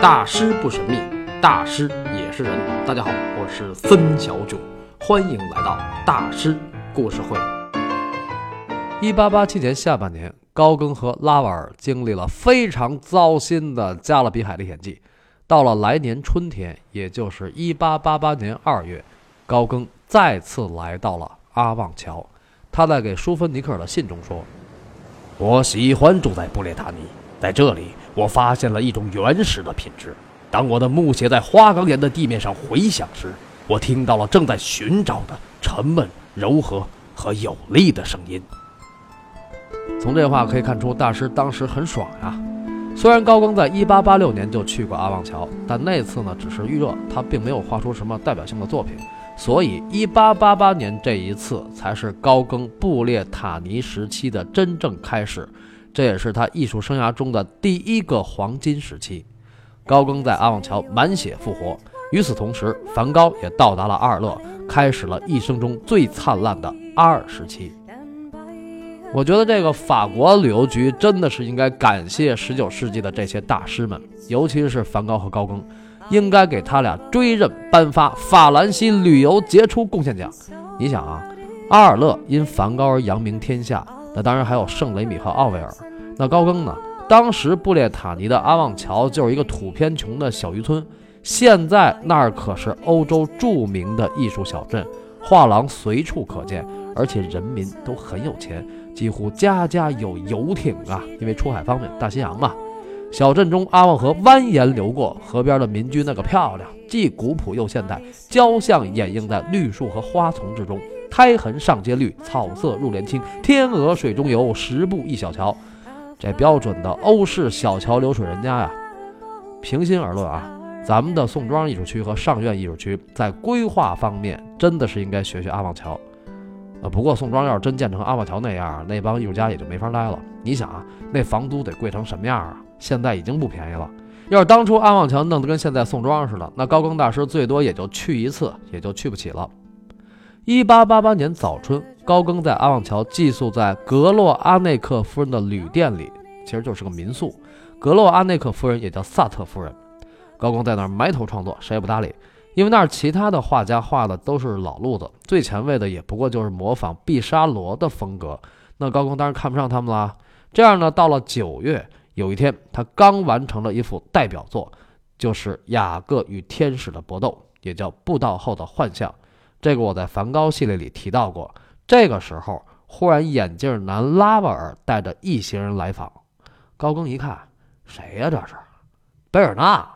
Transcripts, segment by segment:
大师不神秘，大师也是人。大家好，我是孙小九，欢迎来到大师故事会。一八八七年下半年，高更和拉瓦尔经历了非常糟心的加勒比海历险记。到了来年春天，也就是一八八八年二月，高更再次来到了阿旺桥。他在给舒芬尼克尔的信中说：“我喜欢住在布列塔尼，在这里我发现了一种原始的品质。当我的木鞋在花岗岩的地面上回响时，我听到了正在寻找的沉闷、柔和和有力的声音。”从这话可以看出，大师当时很爽呀。虽然高更在1886年就去过阿旺桥，但那次呢只是预热，他并没有画出什么代表性的作品。所以1888年这一次才是高更布列塔尼时期的真正开始，这也是他艺术生涯中的第一个黄金时期。高更在阿旺桥满血复活。与此同时，梵高也到达了阿尔勒，开始了一生中最灿烂的阿尔时期。我觉得这个法国旅游局真的是应该感谢19世纪的这些大师们，尤其是梵高和高更，应该给他俩追认颁发法兰西旅游杰出贡献奖。你想啊，阿尔勒因梵高而扬名天下，那当然还有圣雷米和奥维尔。那高更呢？当时布列塔尼的阿旺桥就是一个土偏穷的小渔村，现在那儿可是欧洲著名的艺术小镇，画廊随处可见，而且人民都很有钱。几乎家家有游艇啊，因为出海方便，大西洋嘛。小镇中阿旺河蜿蜒流过，河边的民居那个漂亮，既古朴又现代，交相掩映在绿树和花丛之中。苔痕上阶绿，草色入帘青，天鹅水中游，十步一小桥。这标准的欧式小桥流水人家呀。平心而论啊，咱们的宋庄艺术区和上苑艺术区在规划方面真的是应该学学阿旺桥。呃，不过宋庄要是真建成阿旺桥那样，那帮艺术家也就没法待了。你想啊，那房租得贵成什么样啊？现在已经不便宜了。要是当初阿旺桥弄得跟现在宋庄似的，那高更大师最多也就去一次，也就去不起了。一八八八年早春，高更在阿旺桥寄宿在格洛阿内克夫人的旅店里，其实就是个民宿。格洛阿内克夫人也叫萨特夫人。高更在那儿埋头创作，谁也不搭理。因为那儿其他的画家画的都是老路子，最前卫的也不过就是模仿毕沙罗的风格。那高更当然看不上他们啦。这样呢，到了九月，有一天他刚完成了一幅代表作，就是雅各与天使的搏斗，也叫布道后的幻象。这个我在梵高系列里提到过。这个时候，忽然眼镜男拉瓦尔带着一行人来访。高更一看，谁呀？这是贝尔纳，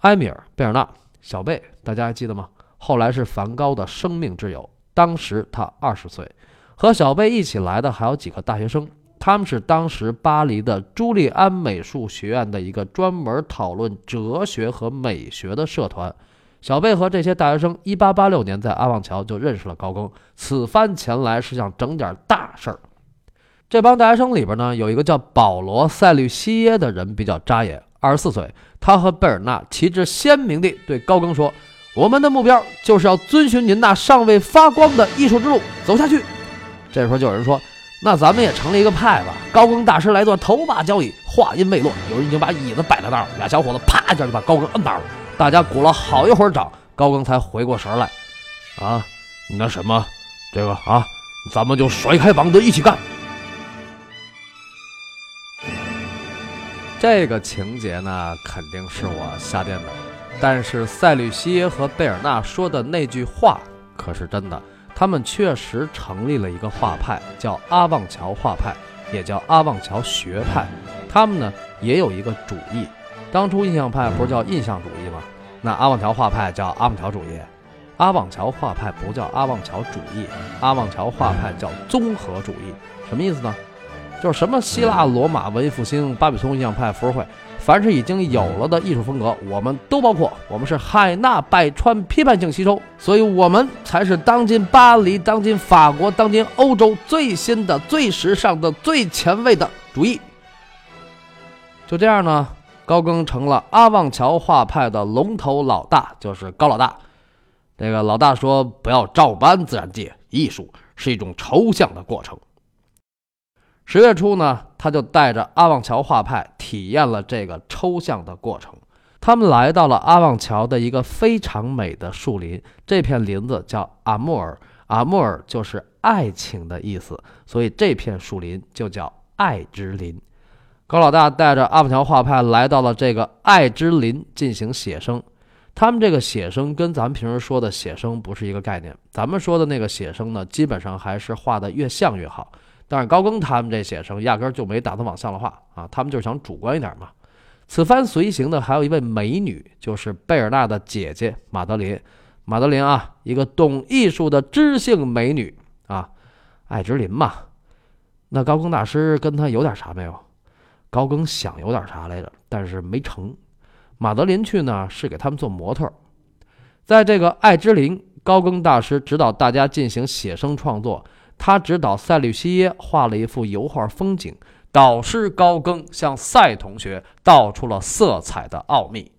埃米尔·贝尔纳。小贝，大家还记得吗？后来是梵高的生命之友。当时他二十岁，和小贝一起来的还有几个大学生，他们是当时巴黎的朱利安美术学院的一个专门讨论哲学和美学的社团。小贝和这些大学生，一八八六年在阿旺桥就认识了高更。此番前来是想整点大事儿。这帮大学生里边呢，有一个叫保罗·塞吕西耶的人比较扎眼。二十四岁，他和贝尔纳旗帜鲜明地对高更说：“我们的目标就是要遵循您那尚未发光的艺术之路走下去。”这时候就有人说：“那咱们也成立一个派吧。”高更大师来做头把交椅。话音未落，有人已经把椅子摆在那儿，俩小伙子啪一下就把高更摁那儿了。大家鼓了好一会儿掌，高更才回过神来：“啊，那什么，这个啊，咱们就甩开膀子一起干。”这个情节呢，肯定是我瞎编的，但是塞吕西耶和贝尔纳说的那句话可是真的。他们确实成立了一个画派，叫阿旺桥画派，也叫阿旺桥学派。他们呢也有一个主义，当初印象派不是叫印象主义？那阿旺桥画派叫阿旺桥主义。阿旺桥画派不叫阿旺桥主义，阿旺桥画派叫综合主义。什么意思呢？就是什么希腊、罗马、文艺复兴、巴比松印象派、浮世绘，凡是已经有了的艺术风格，我们都包括。我们是海纳百川，批判性吸收，所以我们才是当今巴黎、当今法国、当今欧洲最新的、最时尚的、最前卫的主义。就这样呢，高更成了阿旺桥画派的龙头老大，就是高老大。这个老大说：“不要照搬自然界，艺术是一种抽象的过程。”十月初呢，他就带着阿旺桥画派体验了这个抽象的过程。他们来到了阿旺桥的一个非常美的树林，这片林子叫阿莫尔，阿莫尔就是爱情的意思，所以这片树林就叫爱之林。高老大带着阿旺桥画派来到了这个爱之林进行写生。他们这个写生跟咱们平时说的写生不是一个概念。咱们说的那个写生呢，基本上还是画的越像越好。但是高更他们这写生压根儿就没打算往像了画啊，他们就是想主观一点嘛。此番随行的还有一位美女，就是贝尔纳的姐姐马德琳。马德琳啊，一个懂艺术的知性美女啊，爱之琳嘛。那高更大师跟他有点啥没有？高更想有点啥来着，但是没成。马德琳去呢，是给他们做模特。在这个爱之林，高更大师指导大家进行写生创作。他指导塞吕西耶画了一幅油画风景，导师高更向赛同学道出了色彩的奥秘。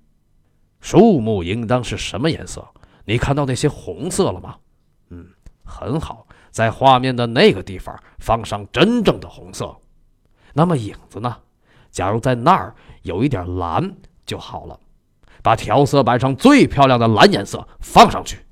树木应当是什么颜色？你看到那些红色了吗？嗯，很好，在画面的那个地方放上真正的红色。那么影子呢？假如在那儿有一点蓝就好了。把调色板上最漂亮的蓝颜色放上去。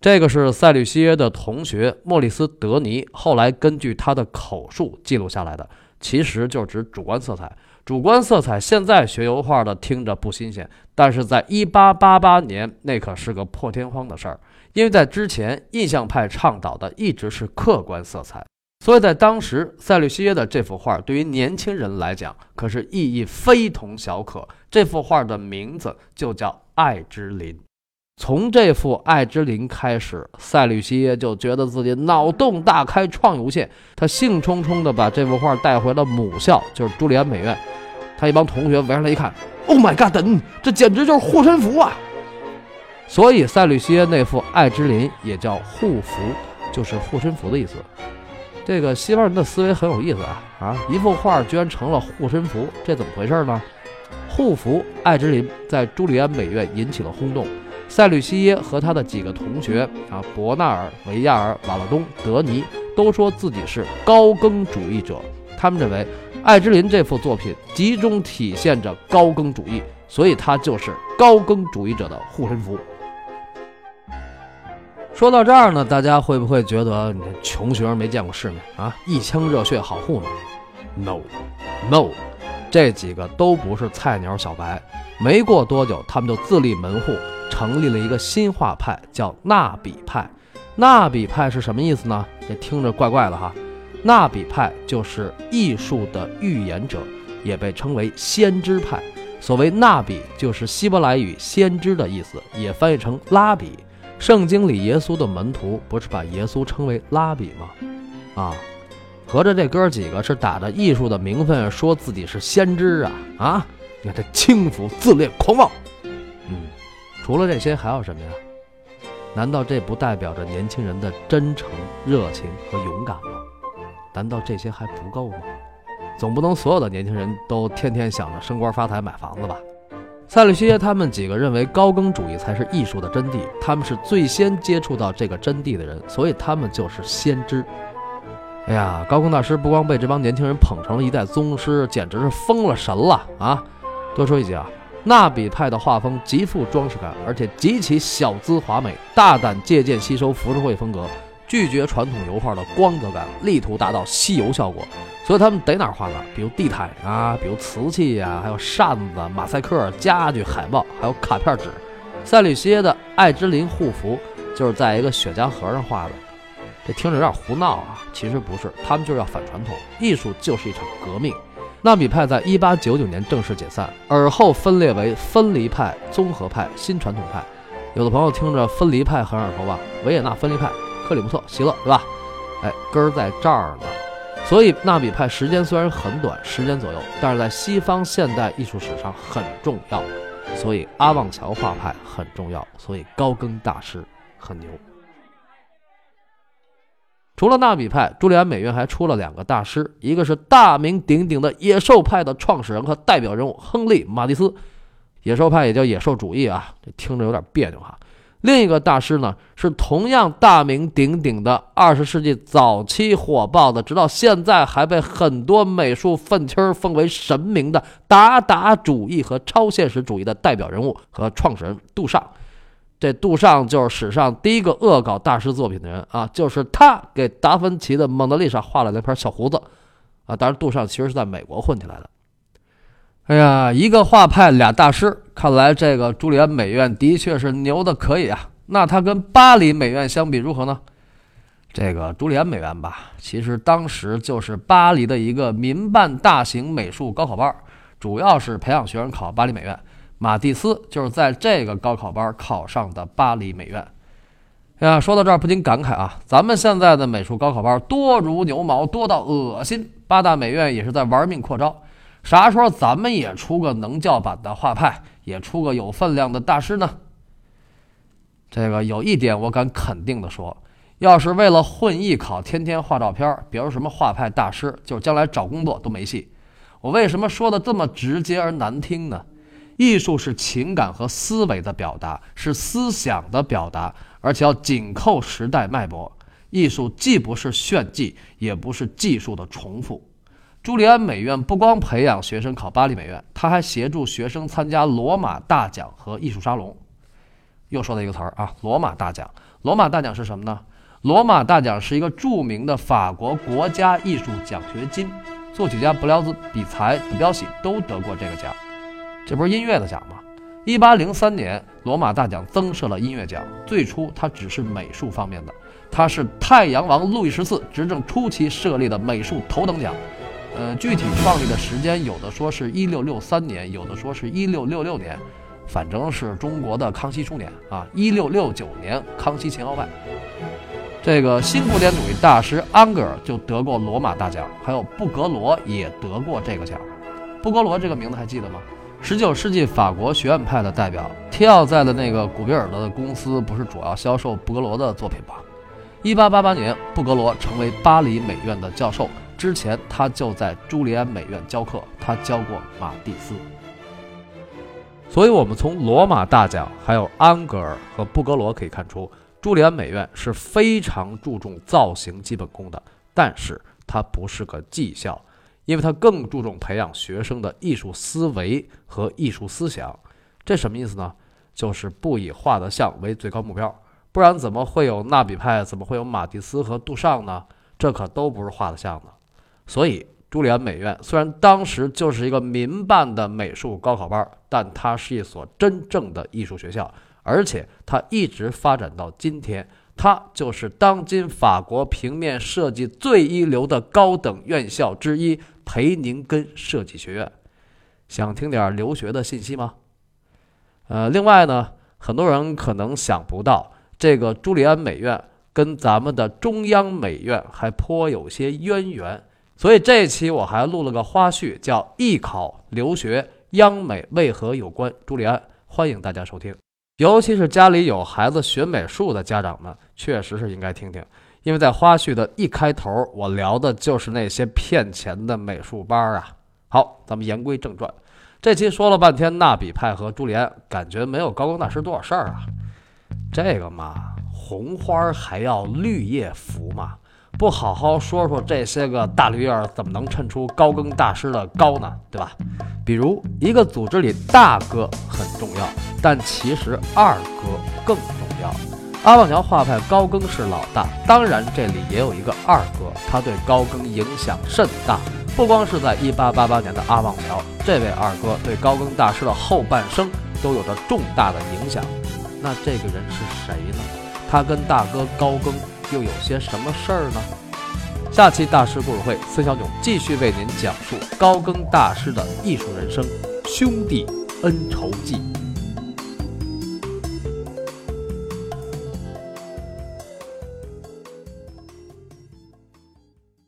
这个是塞吕西耶的同学莫里斯·德尼后来根据他的口述记录下来的，其实就指主观色彩。主观色彩现在学油画的听着不新鲜，但是在1888年那可是个破天荒的事儿，因为在之前印象派倡导的一直是客观色彩，所以在当时塞吕西耶的这幅画对于年轻人来讲可是意义非同小可。这幅画的名字就叫《爱之林》。从这幅《爱之林》开始，塞吕西耶就觉得自己脑洞大开，创意无限。他兴冲冲地把这幅画带回了母校，就是朱利安美院。他一帮同学围上来一看，Oh my God！这简直就是护身符啊！所以塞吕西耶那幅《爱之林》也叫护符，就是护身符的意思。这个西方人的思维很有意思啊！啊，一幅画居然成了护身符，这怎么回事呢？护符《爱之林》在朱利安美院引起了轰动。塞吕西耶和他的几个同学啊，伯纳尔、维亚尔、瓦勒东、德尼都说自己是高更主义者。他们认为《爱之林》这幅作品集中体现着高更主义，所以它就是高更主义者的护身符。说到这儿呢，大家会不会觉得你穷学生没见过世面啊？一腔热血好糊弄？No，No，这几个都不是菜鸟小白。没过多久，他们就自立门户。成立了一个新画派，叫纳比派。纳比派是什么意思呢？这听着怪怪的哈。纳比派就是艺术的预言者，也被称为先知派。所谓纳比，就是希伯来语“先知”的意思，也翻译成拉比。圣经里耶稣的门徒不是把耶稣称为拉比吗？啊，合着这哥几个是打着艺术的名分，说自己是先知啊啊！你看这轻浮、自恋、狂妄。嗯除了这些还有什么呀？难道这不代表着年轻人的真诚、热情和勇敢吗？难道这些还不够吗？总不能所有的年轻人都天天想着升官发财、买房子吧？塞吕西耶他们几个认为高更主义才是艺术的真谛，他们是最先接触到这个真谛的人，所以他们就是先知。哎呀，高更大师不光被这帮年轻人捧成了一代宗师，简直是封了神了啊！多说一句啊。纳比派的画风极富装饰感，而且极其小资华美，大胆借鉴吸收浮世绘风格，拒绝传统油画的光泽感，力图达到吸油效果。所以他们逮哪儿画哪儿，比如地毯啊，比如瓷器呀，还有扇子、马赛克、家具、海报，还有卡片纸。塞吕西耶的爱之林护符就是在一个雪茄盒上画的，这听着有点胡闹啊，其实不是，他们就是要反传统，艺术就是一场革命。纳比派在1899年正式解散，而后分裂为分离派、综合派、新传统派。有的朋友听着分离派很耳熟吧？维也纳分离派、克里姆特、席勒，对吧？哎，根儿在这儿呢。所以纳比派时间虽然很短，十年左右，但是在西方现代艺术史上很重要。所以阿旺桥画派很重要，所以高更大师很牛。除了纳比派，朱利安美院还出了两个大师，一个是大名鼎鼎的野兽派的创始人和代表人物亨利·马蒂斯。野兽派也叫野兽主义啊，这听着有点别扭哈。另一个大师呢，是同样大名鼎鼎的二十世纪早期火爆的，直到现在还被很多美术愤青奉为神明的达达主义和超现实主义的代表人物和创始人杜尚。这杜尚就是史上第一个恶搞大师作品的人啊，就是他给达芬奇的《蒙娜丽莎》画了那片小胡子啊。当然，杜尚其实是在美国混起来的。哎呀，一个画派俩大师，看来这个朱利安美院的确是牛的可以啊。那它跟巴黎美院相比如何呢？这个朱利安美院吧，其实当时就是巴黎的一个民办大型美术高考班，主要是培养学生考巴黎美院。马蒂斯就是在这个高考班考上的巴黎美院。哎呀，说到这儿不禁感慨啊，咱们现在的美术高考班多如牛毛，多到恶心。八大美院也是在玩命扩招。啥时候咱们也出个能叫板的画派，也出个有分量的大师呢？这个有一点我敢肯定的说，要是为了混艺考，天天画照片，别说什么画派大师，就是将来找工作都没戏。我为什么说的这么直接而难听呢？艺术是情感和思维的表达，是思想的表达，而且要紧扣时代脉搏。艺术既不是炫技，也不是技术的重复。朱利安美院不光培养学生考巴黎美院，他还协助学生参加罗马大奖和艺术沙龙。又说了一个词儿啊，罗马大奖。罗马大奖是什么呢？罗马大奖是一个著名的法国国家艺术奖学金，作曲家布廖兹、比才、德彪西都得过这个奖。这不是音乐的奖吗？一八零三年，罗马大奖增设了音乐奖。最初它只是美术方面的，它是太阳王路易十四执政初期设立的美术头等奖。呃，具体创立的时间有的说是一六六三年，有的说是一六六六年，反正是中国的康熙初年啊，一六六九年康熙乾号这个新古典主义大师安格尔就得过罗马大奖，还有布格罗也得过这个奖。布格罗这个名字还记得吗？十九世纪法国学院派的代表，提奥在的那个古比尔的公司不是主要销售布格罗的作品吗？一八八八年，布格罗成为巴黎美院的教授。之前他就在朱利安美院教课，他教过马蒂斯。所以，我们从罗马大奖、还有安格尔和布格罗可以看出，朱利安美院是非常注重造型基本功的。但是，它不是个技校，因为它更注重培养学生的艺术思维和艺术思想。这什么意思呢？就是不以画得像为最高目标，不然怎么会有纳比派？怎么会有马蒂斯和杜尚呢？这可都不是画得像的。所以，朱利安美院虽然当时就是一个民办的美术高考班，但它是一所真正的艺术学校，而且它一直发展到今天，它就是当今法国平面设计最一流的高等院校之一——培宁根设计学院。想听点留学的信息吗？呃，另外呢，很多人可能想不到，这个朱利安美院跟咱们的中央美院还颇有些渊源。所以这一期我还录了个花絮，叫《艺考留学央美为何有关朱利安》，欢迎大家收听。尤其是家里有孩子学美术的家长们，确实是应该听听，因为在花絮的一开头，我聊的就是那些骗钱的美术班啊。好，咱们言归正传，这期说了半天纳比派和朱利安，感觉没有高更大师多少事儿啊。这个嘛，红花还要绿叶扶嘛。不好好说说这些个大绿叶，怎么能衬出高更大师的高呢？对吧？比如一个组织里大哥很重要，但其实二哥更重要。阿旺桥画派高更是老大，当然这里也有一个二哥，他对高更影响甚大。不光是在1888年的阿旺桥，这位二哥对高更大师的后半生都有着重大的影响。那这个人是谁呢？他跟大哥高更。又有些什么事儿呢？下期大师故事会，孙小囧继续为您讲述高更大师的艺术人生，兄弟恩仇记。